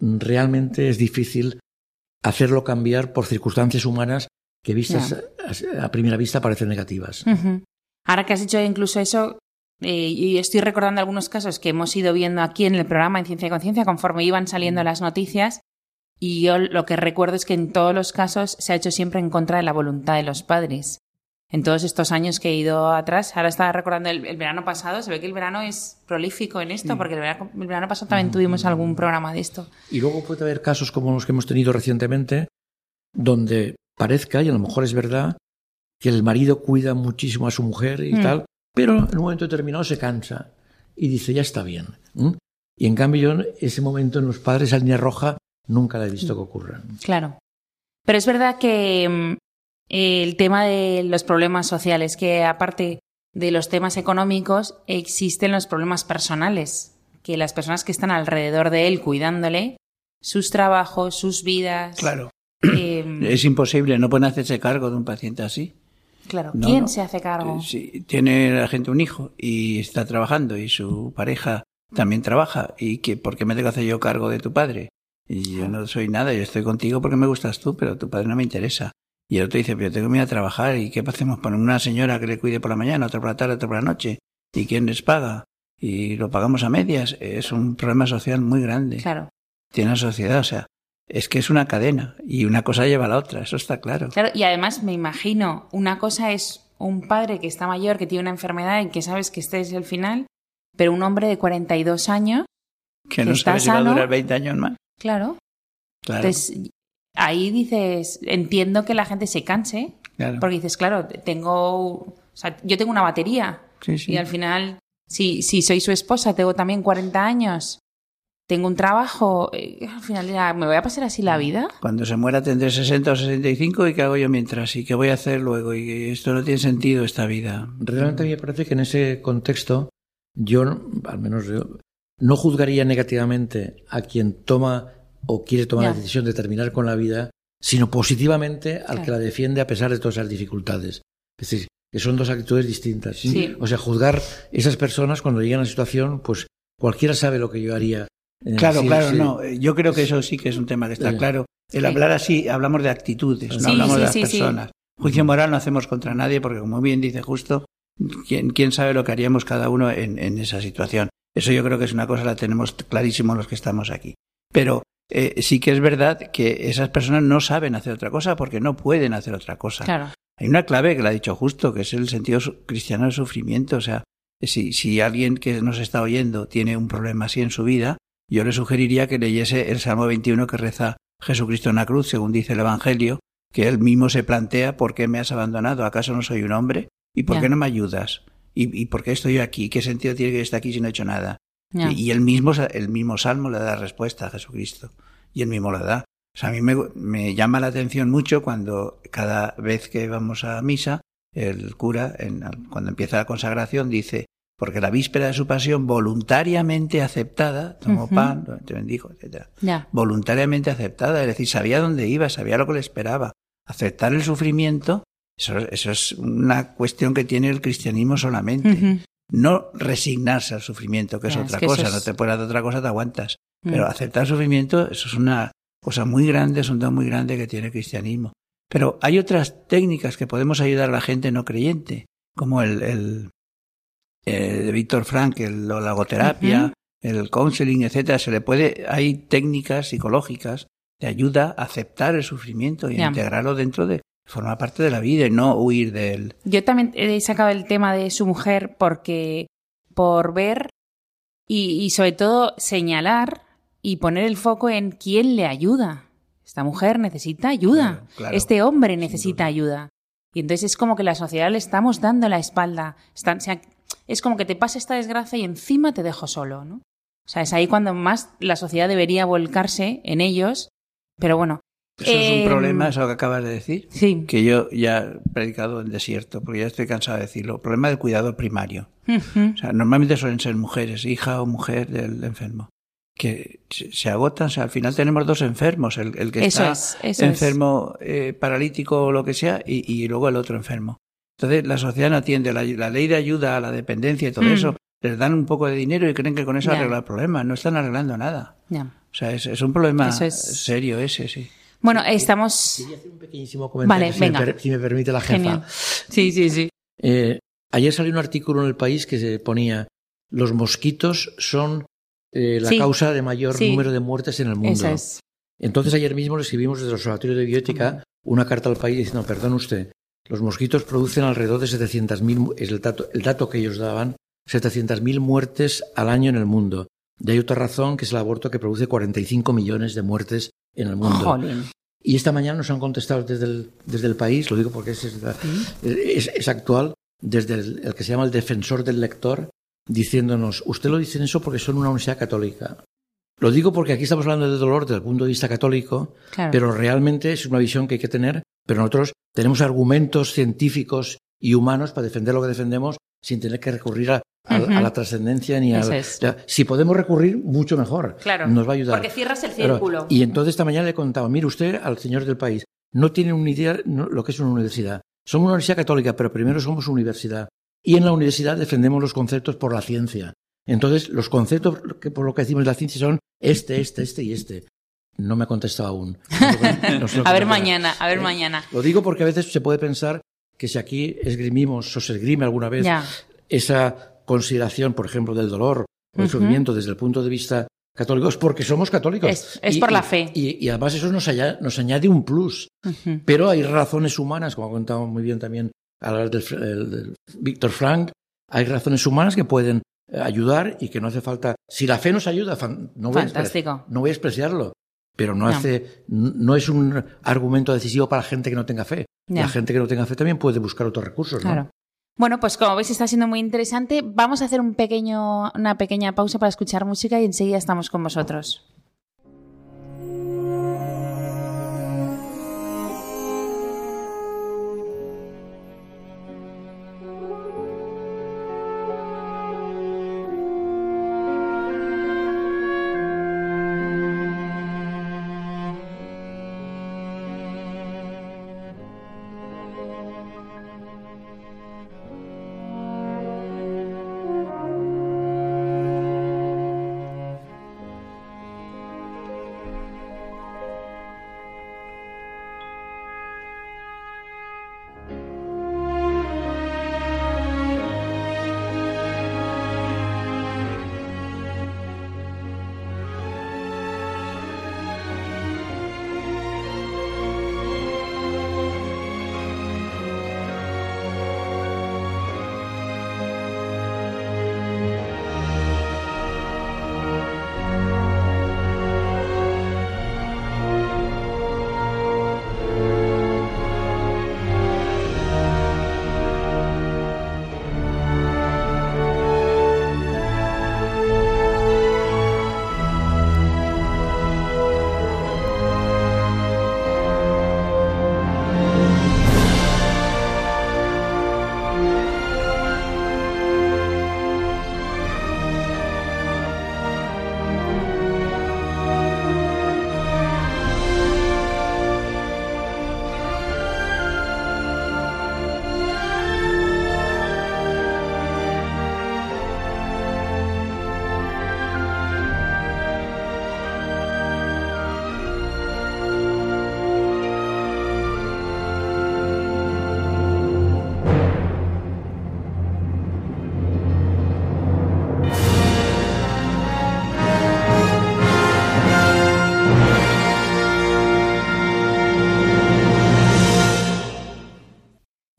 realmente es difícil hacerlo cambiar por circunstancias humanas que vistas a, primera vista parecen negativas. Ahora que has dicho incluso eso, eh, y estoy recordando algunos casos que hemos ido viendo aquí en el programa en Ciencia y Conciencia conforme iban saliendo las noticias, y yo lo que recuerdo es que en todos los casos se ha hecho siempre en contra de la voluntad de los padres en todos estos años que he ido atrás. Ahora estaba recordando el, verano pasado, se ve que el verano es prolífico en esto, porque el verano, pasado también tuvimos algún programa de esto. Y luego puede haber casos como los que hemos tenido recientemente, donde parezca, y a lo mejor es verdad, que el marido cuida muchísimo a su mujer y mm. tal, pero en un momento determinado se cansa y dice, ya está bien. Y en cambio yo ese momento en los padres, a línea roja, nunca la he visto que ocurra. Claro. Pero es verdad que mm, el tema de los problemas sociales, que aparte de los temas económicos, existen los problemas personales, que las personas que están alrededor de él cuidándole, sus trabajos, sus vidas. Claro. Em, es imposible, no pueden hacerse cargo de un paciente así. Claro, ¿quién se hace cargo? Si tiene la gente un hijo y está trabajando y su pareja también trabaja y que ¿por qué me tengo que hacer yo cargo de tu padre? Y yo no soy nada, yo estoy contigo porque me gustas tú, pero tu padre no me interesa. Y el otro dice, pero tengo que ir a trabajar y ¿qué hacemos? Poner una señora que le cuide por la mañana, otra por la tarde, otra por la noche. ¿Y quién les paga? Y lo pagamos a medias. Es un problema social muy grande. Claro. Tiene la sociedad, o sea, es que es una cadena y una cosa lleva a la otra, eso está claro. Claro, y además me imagino, una cosa es un padre que está mayor, que tiene una enfermedad y que sabes que este es el final, pero un hombre de 42 años que no está sabe si va a durar 20 años más. Claro. Claro, Entonces, ahí dices, entiendo que la gente se canse, claro. porque dices, claro, tengo, o sea, yo tengo una batería Sí, sí. y al final, si, si soy su esposa, tengo también 40 años, tengo un trabajo, eh, al final ya, ¿me voy a pasar así la vida? Cuando se muera tendré 60 o 65 y qué hago yo mientras y qué voy a hacer luego y esto no tiene sentido esta vida. Realmente a mí me parece que en ese contexto yo, al menos yo, no juzgaría negativamente a quien toma o quiere tomar Ya. la decisión de terminar con la vida, sino positivamente al Claro. que la defiende a pesar de todas esas dificultades. Es decir, que son dos actitudes distintas. Sí. O sea, juzgar esas personas cuando llegan a la situación, pues cualquiera sabe lo que yo haría. Claro, sí, claro, sí. no. eh, Yo creo que eso sí que es un tema que está Sí. claro. El Sí. hablar así, hablamos de actitudes, no hablamos sí, de las sí, sí. personas. Juicio moral no hacemos contra nadie porque, como bien dice justo, ¿quién, quién sabe lo que haríamos cada uno en, en esa situación? Eso yo creo que es una cosa, la tenemos clarísimo los que estamos aquí. Pero eh, sí que es verdad que esas personas no saben hacer otra cosa porque no pueden hacer otra cosa. Claro. Hay una clave que la ha dicho justo, que es el sentido cristiano del sufrimiento. O sea, si, si alguien que nos está oyendo tiene un problema así en su vida, yo le sugeriría que leyese el Salmo 21 que reza Jesucristo en la cruz, según dice el Evangelio, que él mismo se plantea ¿por qué me has abandonado? ¿Acaso no soy un hombre? ¿Y por qué no me ayudas? ¿Y, y por qué estoy aquí? ¿Qué sentido tiene que esté aquí si no he hecho nada? Y, él mismo, el mismo Salmo le da respuesta a Jesucristo. Y él mismo la da. O sea, a mí me, me llama la atención mucho cuando cada vez que vamos a misa, el cura, en- cuando empieza la consagración, dice, porque la víspera de su pasión, voluntariamente aceptada, tomó pan, te bendijo, etcétera Ya. voluntariamente aceptada, es decir, sabía dónde iba, sabía lo que le esperaba. Aceptar el sufrimiento, eso, eso es una cuestión que tiene el cristianismo solamente. No resignarse al sufrimiento, que es Ya, otra es que eso cosa, es- no te puedes dar otra cosa, te aguantas. Mm. Pero aceptar el sufrimiento, eso es una cosa muy grande, es un don muy grande que tiene el cristianismo. Pero hay otras técnicas que podemos ayudar a la gente no creyente, como el, el, eh, de Víctor Frank, el, la logoterapia, el counseling, etcétera. Se le puede, hay técnicas psicológicas de ayuda a aceptar el sufrimiento y a integrarlo dentro de, formar parte de la vida y no huir de él. Yo también he sacado el tema de su mujer porque por ver y, y sobre todo señalar y poner el foco en quién le ayuda. Esta mujer necesita ayuda. Claro, claro. este hombre necesita ayuda. Y entonces es como que la sociedad le estamos dando la espalda. Están- o sea, es como que te pasa esta desgracia y encima te dejo solo, ¿no? O sea, es ahí cuando más la sociedad debería volcarse en ellos. Pero bueno. Eso es un problema, eso que acabas de decir. Sí. que yo ya he predicado en desierto, porque ya estoy cansado de decirlo. El problema del cuidado primario. O sea, normalmente suelen ser mujeres, hija o mujer del enfermo, que se agotan. O sea, al final tenemos dos enfermos, el, el que Eso está es, enfermo, eh, paralítico o lo que sea, y, y luego el otro enfermo. Entonces, la sociedad no atiende. La, la ley de ayuda a la dependencia y todo Mm. eso, les dan un poco de dinero y creen que con eso Ya. arregla el problema. No están arreglando nada. Ya. O sea, es, es un problema es- serio ese, sí. Bueno, estamos. Quería hacer un pequeñísimo comentario, Vale, si, me venga. si me permite la jefa. Genial. Sí, sí, sí. Eh, ayer salió un artículo en el país que se ponía los mosquitos son eh, la Sí. causa de mayor Sí. número de muertes en el mundo. Es. Entonces ayer mismo le escribimos desde el Observatorio de Bioética una carta al país diciendo, perdón usted, los mosquitos producen alrededor de 700.000, es el dato, el dato que ellos daban, 700.000 muertes al año en el mundo. Y hay otra razón que es el aborto que produce 45 millones de muertes en el mundo. Jolín. Y esta mañana nos han contestado desde el, desde el país, lo digo porque es, es, es- es actual, desde el, el que se llama el defensor del lector, diciéndonos, usted lo dice eso porque son una universidad católica. Lo digo porque aquí estamos hablando de dolor desde el punto de vista católico, Claro. pero realmente es una visión que hay que tener, pero nosotros tenemos argumentos científicos y humanos para defender lo que defendemos sin tener que recurrir a, a- la trascendencia ni a... Si podemos recurrir, mucho mejor. Claro. Nos va a ayudar. Porque cierras el círculo. Y entonces esta mañana le contaba, mire usted al señor del país, no tiene una idea no- lo que es una universidad. Somos una universidad católica, pero primero somos universidad. Y en la universidad defendemos los conceptos por la ciencia. Entonces, los conceptos que por lo que decimos la ciencia son este, este, este y este. No me ha contestado aún. No sé A ver mañana, a ver ¿Eh? mañana. Lo digo porque a veces se puede pensar que si aquí esgrimimos o se esgrime alguna vez Ya. esa consideración, por ejemplo, del dolor o del sufrimiento desde el punto de vista católico es porque somos católicos. Es, por la fe. Y, además eso nos, nos, añade un plus. Pero hay razones humanas, como ha contado muy bien también a la del, del Víctor Frank, hay razones humanas que pueden ayudar y que no hace falta. Si la fe nos ayuda, no voy, A, no voy a despreciarlo, pero no, hace, no es un argumento decisivo para la gente que no tenga fe. La gente que no tenga fe también puede buscar otros recursos. Claro. Bueno, pues como veis está siendo muy interesante. Vamos a hacer un pequeño, una pequeña pausa para escuchar música y enseguida estamos con vosotros.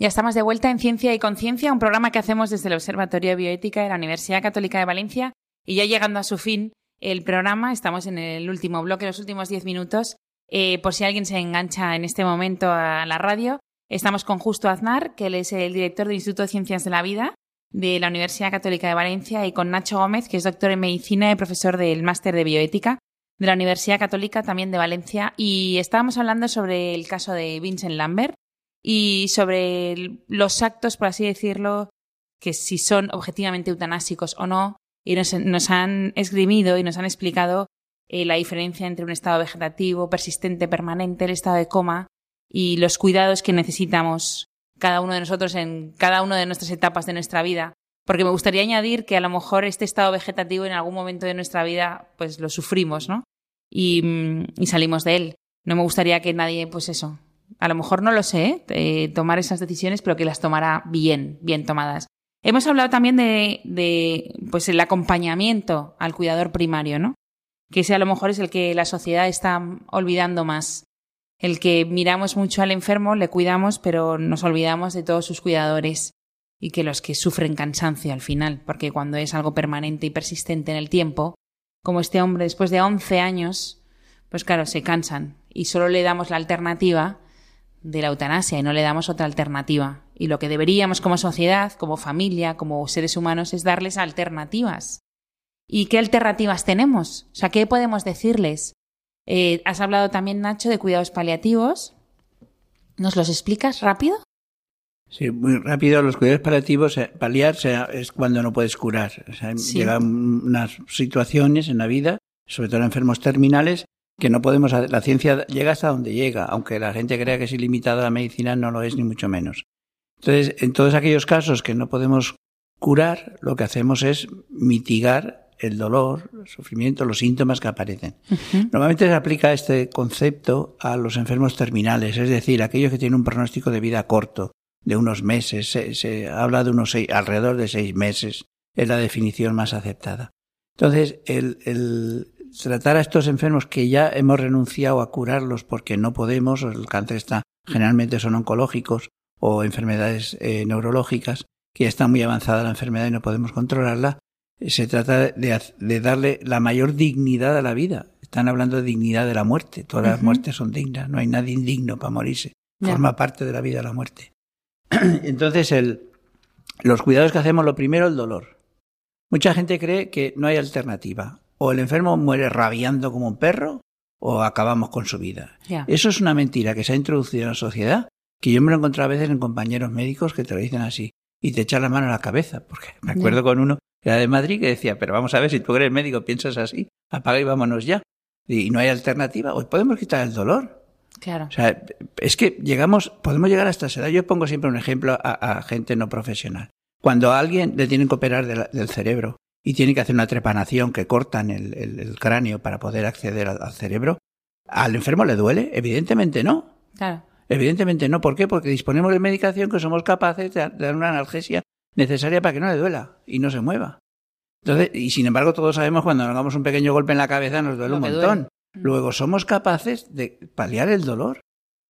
Ya estamos de vuelta en Ciencia y Conciencia, un programa que hacemos desde el Observatorio de Bioética de la Universidad Católica de Valencia. Y ya llegando a su fin el programa, estamos en el último bloque, los últimos diez minutos. Eh, por si alguien se engancha en este momento a la radio, estamos con Justo Aznar, que él es el director del Instituto de Ciencias de la Vida de la Universidad Católica de Valencia, y con Nacho Gómez, que es doctor en medicina y profesor del máster de bioética de la Universidad Católica también de Valencia. Y estábamos hablando sobre el caso de Vincent Lambert, y sobre los actos, por así decirlo, que si son objetivamente eutanásicos o no, y nos, han esgrimido y nos han explicado eh, la diferencia entre un estado vegetativo, persistente, permanente, el estado de coma y los cuidados que necesitamos cada uno de nosotros en cada una de nuestras etapas de nuestra vida. Porque me gustaría añadir que a lo mejor este estado vegetativo en algún momento de nuestra vida pues lo sufrimos, ¿no? Y, mm, y salimos de él. No me gustaría que nadie, pues eso, a lo mejor no lo sé, eh, tomar esas decisiones, pero que las tomará bien, bien tomadas. Hemos hablado también de, de, pues el acompañamiento al cuidador primario, ¿no? Que ese a lo mejor es el que la sociedad está olvidando más. El que miramos mucho al enfermo, le cuidamos, pero nos olvidamos de todos sus cuidadores y que los que sufren cansancio al final, porque cuando es algo permanente y persistente en el tiempo, como este hombre después de 11 años, pues claro, se cansan y solo le damos la alternativa de la eutanasia y no le damos otra alternativa. Y lo que deberíamos como sociedad, como familia, como seres humanos es darles alternativas. ¿Y qué alternativas tenemos? O sea, ¿qué podemos decirles? Eh, has hablado también, Nacho, de cuidados paliativos. ¿Nos los explicas rápido? Sí, muy rápido. Los cuidados paliativos, eh, paliar es cuando no puedes curar. O sea, Llegan unas situaciones en la vida, sobre todo en enfermos terminales, que no podemos, la ciencia llega hasta donde llega, aunque la gente crea que es ilimitada la medicina, no lo es ni mucho menos. Entonces, en todos aquellos casos que no podemos curar, lo que hacemos es mitigar el dolor, el sufrimiento, los síntomas que aparecen. Normalmente se aplica este concepto a los enfermos terminales, es decir, aquellos que tienen un pronóstico de vida corto, de unos meses, se, habla de unos seis, alrededor de seis meses es la definición más aceptada. Entonces, el, tratar a estos enfermos que ya hemos renunciado a curarlos porque no podemos, el cáncer está, generalmente son oncológicos o enfermedades eh, neurológicas, que ya está muy avanzada la enfermedad y no podemos controlarla, se trata de, darle la mayor dignidad a la vida. Están hablando de dignidad de la muerte. Todas las muertes son dignas. No hay nadie indigno para morirse. Forma parte de la vida la muerte. Entonces, el, los cuidados que hacemos, lo primero, el dolor. Mucha gente cree que no hay alternativa. O el enfermo muere rabiando como un perro, o acabamos con su vida. Eso es una mentira que se ha introducido en la sociedad, que yo me lo he encontrado a veces en compañeros médicos que te lo dicen así, y te echan la mano a la cabeza, porque me acuerdo con uno era de Madrid, que decía, pero vamos a ver, si tú eres médico, piensas así, apaga y vámonos ya. Y no hay alternativa, hoy podemos quitar el dolor. Claro. O sea, es que llegamos, podemos llegar hasta esa edad. Yo pongo siempre un ejemplo a, gente no profesional. Cuando a alguien le tienen que operar del cerebro y tiene que hacer una trepanación que cortan el, cráneo para poder acceder al, cerebro, ¿al enfermo le duele? Evidentemente no. Claro. Evidentemente no. ¿Por qué? Porque disponemos de medicación que somos capaces de dar una analgesia necesaria para que no le duela y no se mueva. Entonces, y sin embargo, todos sabemos cuando nos damos un pequeño golpe en la cabeza nos duele un montón. Luego, somos capaces de paliar el dolor.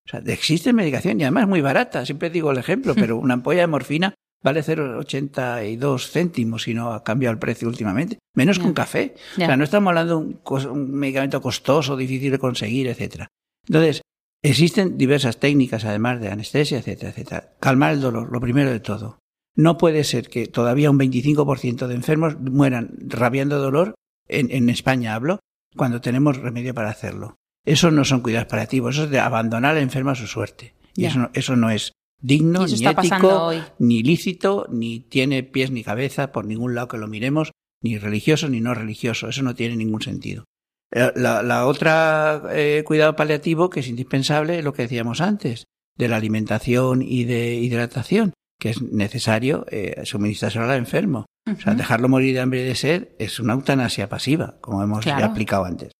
O sea, existe medicación y además muy barata. Siempre digo el ejemplo, pero una ampolla de morfina vale 0,82 céntimos si no ha cambiado el precio últimamente. Menos que un café. O sea, no estamos hablando de un, medicamento costoso, difícil de conseguir, etcétera. Entonces, existen diversas técnicas, además de anestesia, etcétera, etcétera. Calmar el dolor, lo primero de todo. No puede ser que todavía un 25% de enfermos mueran rabiando dolor, en, España hablo, cuando tenemos remedio para hacerlo. Eso no son cuidados paliativos, eso es de abandonar al enfermo a su suerte. Y eso no, eso no es digno, ni ético, ni lícito, ni tiene pies ni cabeza por ningún lado que lo miremos, ni religioso ni no religioso. Eso no tiene ningún sentido. Eh, la, otra eh, cuidado paliativo que es indispensable es lo que decíamos antes, de la alimentación y de hidratación que es necesario eh, suministrárselo al enfermo. O sea, dejarlo morir de hambre y de sed es una eutanasia pasiva, como hemos ya explicado antes.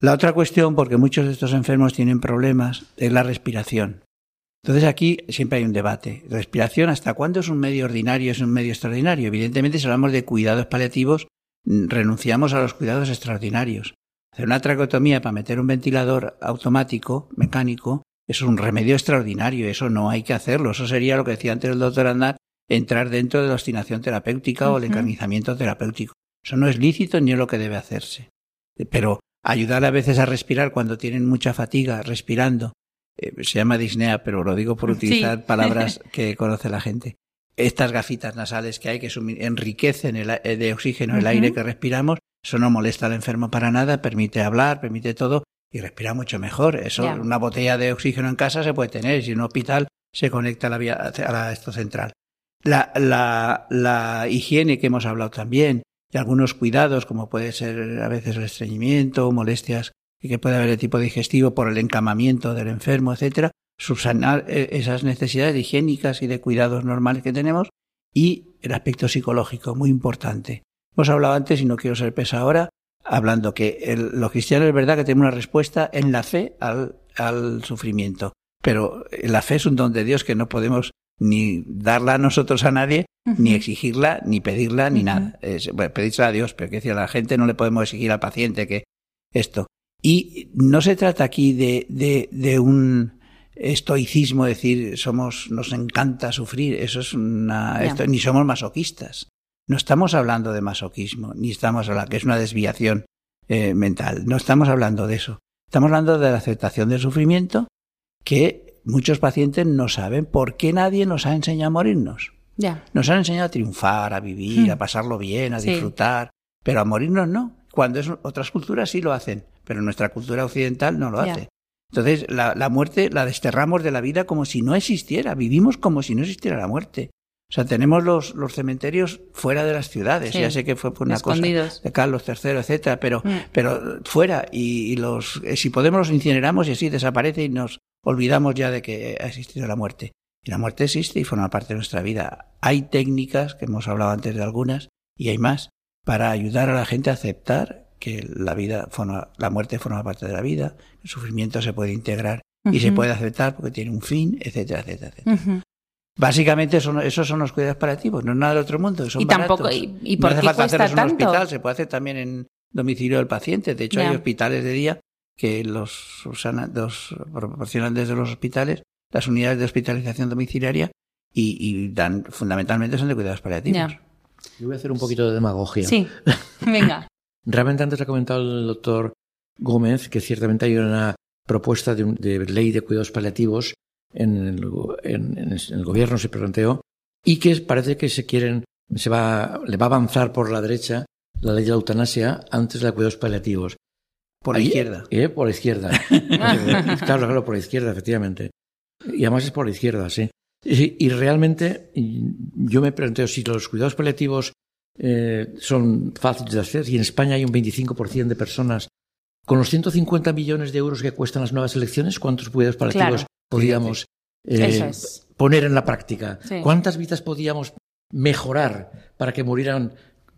La otra cuestión, porque muchos de estos enfermos tienen problemas, es la respiración. Entonces aquí siempre hay un debate. Respiración, ¿hasta cuándo es un medio ordinario, es un medio extraordinario? Evidentemente, si hablamos de cuidados paliativos, mm, renunciamos a los cuidados extraordinarios. Hacer una tracotomía para meter un ventilador automático, mecánico, eso es un remedio extraordinario, eso no hay que hacerlo. Eso sería lo que decía antes el doctor Andar, entrar dentro de la obstinación terapéutica o el encarnizamiento terapéutico. Eso no es lícito ni es lo que debe hacerse. Pero ayudar a veces a respirar cuando tienen mucha fatiga respirando, eh, se llama disnea, pero lo digo por utilizar palabras que conoce la gente. Estas gafitas nasales que hay que enriquecen el, eh, de oxígeno el aire que respiramos, eso no molesta al enfermo para nada, permite hablar, permite todo, y respira mucho mejor. Eso, una botella de oxígeno en casa se puede tener, si en un hospital se conecta a la vía, a la, esto central. La, la, la higiene que hemos hablado también, y algunos cuidados, como puede ser a veces el estreñimiento, molestias y que puede haber de tipo digestivo por el encamamiento del enfermo, etcétera, subsanar eh, esas necesidades higiénicas y de cuidados normales que tenemos y el aspecto psicológico, muy importante. Hemos hablado antes, y no quiero ser pesa ahora, hablando que el, los cristianos es verdad que tenemos una respuesta en la fe al, al sufrimiento, pero la fe es un don de Dios que no podemos ni darla a nosotros a nadie, ni exigirla, ni pedirla, ni nada. Es, bueno, pedírsela a Dios, pero que decir, a la gente no le podemos exigir al paciente que esto. Y no se trata aquí de, de, de un estoicismo, decir, somos, nos encanta sufrir, eso es una, esto, ni somos masoquistas. No estamos hablando de masoquismo, ni estamos hablando que es una desviación eh, mental. No estamos hablando de eso. Estamos hablando de la aceptación del sufrimiento que muchos pacientes no saben por qué nadie nos ha enseñado a morirnos. Ya. Nos han enseñado a triunfar, a vivir, a hmm. pasarlo bien, a disfrutar, pero a morirnos no. Cuando es, otras culturas sí lo hacen, pero nuestra cultura occidental no lo hace. Entonces, la, la, muerte la desterramos de la vida como si no existiera. Vivimos como si no existiera la muerte. O sea, tenemos los, los cementerios fuera de las ciudades. Ya sé que fue por una cosa de Carlos III, etcétera, pero, mm. pero fuera. Y, los, eh, si podemos, los incineramos y así desaparece y nos olvidamos ya de que ha existido la muerte. Y la muerte existe y forma parte de nuestra vida. Hay técnicas, que hemos hablado antes de algunas, y hay más, para ayudar a la gente a aceptar que la vida forma, la muerte forma parte de la vida, el sufrimiento se puede integrar y se puede aceptar porque tiene un fin, etcétera, etcétera, etcétera. Básicamente son, esos son los cuidados paliativos, no es nada del otro mundo, son y tampoco y, por no hace falta hacerlos en un hospital, se puede hacer también en domicilio del paciente. De hecho, hay hospitales de día que los, los proporcionan desde los hospitales las unidades de hospitalización domiciliaria y, dan fundamentalmente son de cuidados paliativos. Yo voy a hacer un poquito de demagogia. Sí, venga. Realmente antes ha comentado el doctor Gómez que ciertamente hay una propuesta de, ley de cuidados paliativos en el, gobierno se planteó y que parece que se quieren se va le va a avanzar por la derecha la ley de la eutanasia antes de los cuidados paliativos. Por la izquierda. ¿eh? Por la izquierda. claro, claro, por la izquierda, efectivamente. Y además es por la izquierda, sí. Y, realmente yo me planteo si los cuidados paliativos eh, son fáciles de hacer y en España hay un 25% de personas con los 150 millones de euros que cuestan las nuevas elecciones, ¿cuántos cuidados paliativos podríamos eh, poner en la práctica? ¿Cuántas vidas podíamos mejorar para que murieran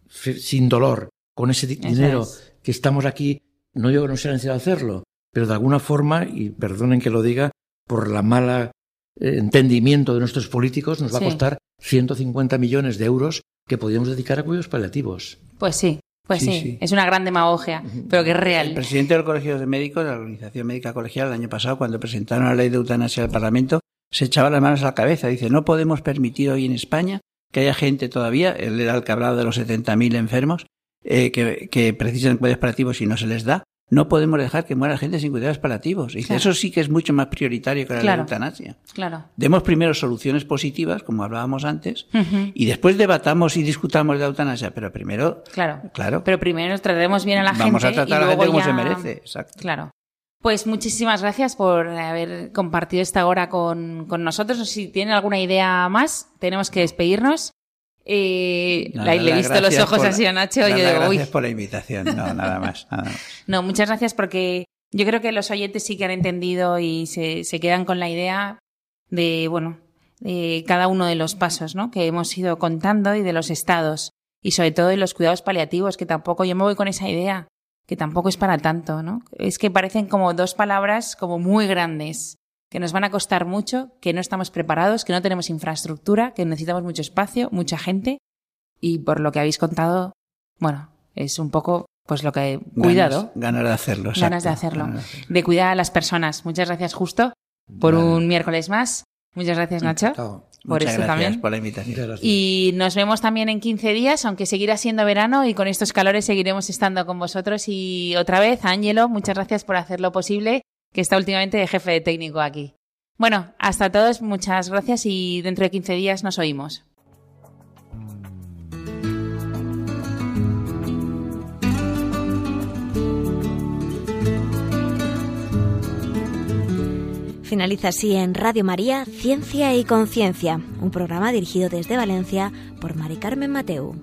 sin dolor con ese dinero que estamos aquí? No digo que no sea necesario hacerlo, pero de alguna forma, y perdonen que lo diga, por la mala eh, entendimiento de nuestros políticos, nos va a costar 150 millones de euros que podríamos dedicar a cuidados paliativos. Pues sí, pues sí, es una gran demagogia, pero que es real. El presidente del Colegio de Médicos, de la Organización Médica Colegial, el año pasado, cuando presentaron la ley de eutanasia al Parlamento, se echaba las manos a la cabeza. Dice, no podemos permitir hoy en España que haya gente todavía, él era el que hablaba de los 70.000 enfermos, eh, que, que precisan cuidados paliativos y no se les da. No podemos dejar que muera gente sin cuidados paliativos. Y eso sí que es mucho más prioritario que la eutanasia. Claro. Demos primero soluciones positivas, como hablábamos antes, y después debatamos y discutamos de la eutanasia. Pero primero. Claro. Claro. Pero primero tratemos bien a la gente. Vamos a tratar a la gente como se merece. Exacto. Claro. Pues muchísimas gracias por haber compartido esta hora con, con nosotros. Si tienen alguna idea más, tenemos que despedirnos. Eh, le he visto los ojos así a Nacho y yo digo, gracias por la invitación, no, nada más, No, muchas gracias porque yo creo que los oyentes sí que han entendido y se, se quedan con la idea de, bueno, de cada uno de los pasos, ¿no? Que hemos ido contando y de los estados y sobre todo de los cuidados paliativos, que tampoco yo me voy con esa idea, que tampoco es para tanto, ¿no? Es que parecen como dos palabras como muy grandes que nos van a costar mucho, que no estamos preparados, que no tenemos infraestructura, que necesitamos mucho espacio, mucha gente y por lo que habéis contado, bueno, es un poco pues lo que cuidado, ganas, de hacerlo, ganas de hacerlo, de cuidar a las personas. Muchas gracias justo por un miércoles más. Muchas gracias Nacho. Por Muchas gracias también. por la invitación. Y nos vemos también en 15 días, aunque seguirá siendo verano y con estos calores seguiremos estando con vosotros. Y otra vez, Ángelo, muchas gracias por hacerlo posible que está últimamente de jefe de técnico aquí. Bueno, hasta todos, muchas gracias y dentro de 15 días nos oímos. Finaliza así en Radio María Ciencia y Conciencia, un programa dirigido desde Valencia por Mari Carmen Mateu.